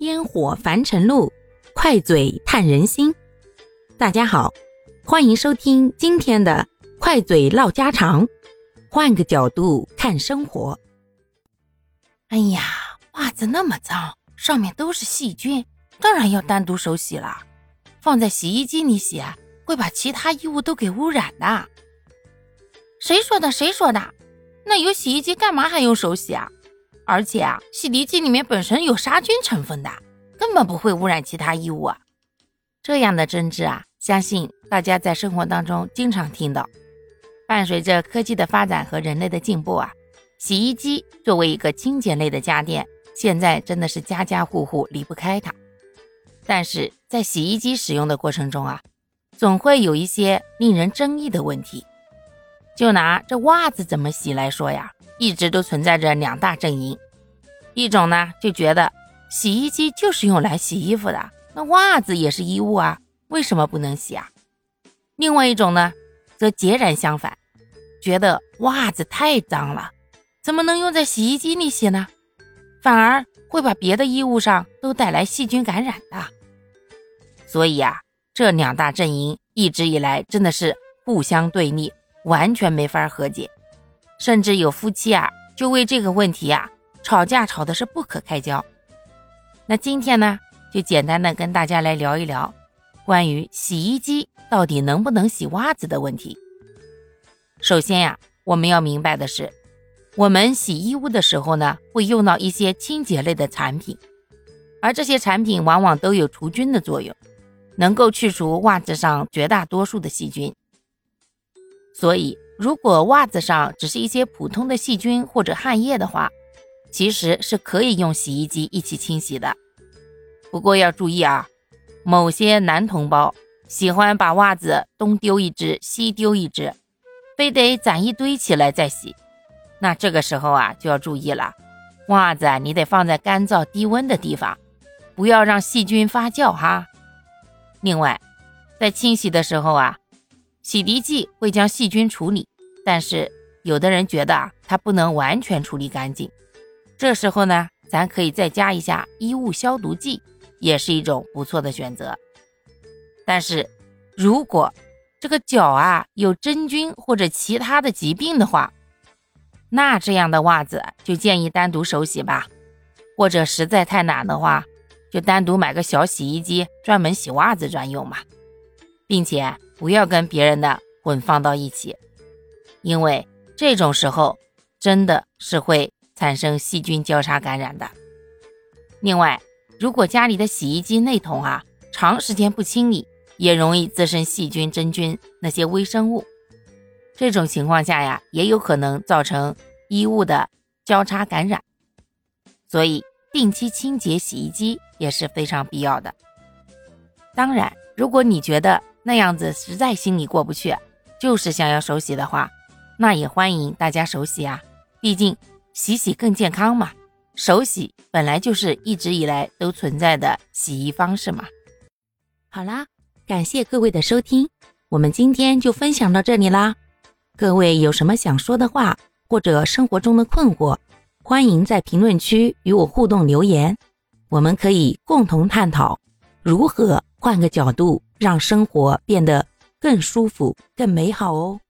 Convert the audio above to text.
烟火凡尘路，快嘴探人心。大家好，欢迎收听今天的快嘴唠家常，换个角度看生活。哎呀，袜子那么脏，上面都是细菌，当然要单独手洗了。放在洗衣机里洗，会把其他衣物都给污染的。谁说的？谁说的？那有洗衣机干嘛还用手洗啊？而且啊，洗涤剂里面本身有杀菌成分的，根本不会污染其他衣物。啊。这样的争执啊，相信大家在生活当中经常听到。伴随着科技的发展和人类的进步啊，洗衣机作为一个清洁类的家电，现在真的是家家户户离不开它。但是在洗衣机使用的过程中啊，总会有一些令人争议的问题。就拿这袜子怎么洗来说呀，一直都存在着两大阵营。一种呢就觉得洗衣机就是用来洗衣服的，那袜子也是衣物啊，为什么不能洗啊？另外一种呢，则截然相反，觉得袜子太脏了，怎么能用在洗衣机里洗呢？反而会把别的衣物上都带来细菌感染的。所以啊，这两大阵营一直以来真的是互相对立。完全没法和解，甚至有夫妻啊，就为这个问题啊吵架，吵的是不可开交。那今天呢，就简单的跟大家来聊一聊关于洗衣机到底能不能洗袜子的问题。首先呀，我们要明白的是，我们洗衣物的时候呢，会用到一些清洁类的产品，而这些产品往往都有除菌的作用，能够去除袜子上绝大多数的细菌。所以，如果袜子上只是一些普通的细菌或者汗液的话，其实是可以用洗衣机一起清洗的。不过要注意啊，某些男同胞喜欢把袜子东丢一只西丢一只，非得攒一堆起来再洗。那这个时候啊，就要注意了，袜子你得放在干燥低温的地方，不要让细菌发酵哈。另外，在清洗的时候啊。洗涤剂会将细菌处理，但是有的人觉得它不能完全处理干净。这时候呢，咱可以再加一下衣物消毒剂，也是一种不错的选择。但是如果这个脚啊有真菌或者其他的疾病的话，那这样的袜子就建议单独手洗吧。或者实在太懒的话，就单独买个小洗衣机，专门洗袜子专用嘛，并且。不要跟别人的混放到一起，因为这种时候真的是会产生细菌交叉感染的。另外，如果家里的洗衣机内桶啊长时间不清理，也容易滋生细菌、真菌那些微生物。这种情况下呀，也有可能造成衣物的交叉感染。所以，定期清洁洗衣机也是非常必要的。当然，如果你觉得，那样子实在心里过不去，就是想要手洗的话，那也欢迎大家手洗啊，毕竟洗洗更健康嘛。手洗本来就是一直以来都存在的洗衣方式嘛。好啦，感谢各位的收听，我们今天就分享到这里啦。各位有什么想说的话，或者生活中的困惑，欢迎在评论区与我互动留言，我们可以共同探讨如何换个角度。让生活变得更舒服、更美好哦。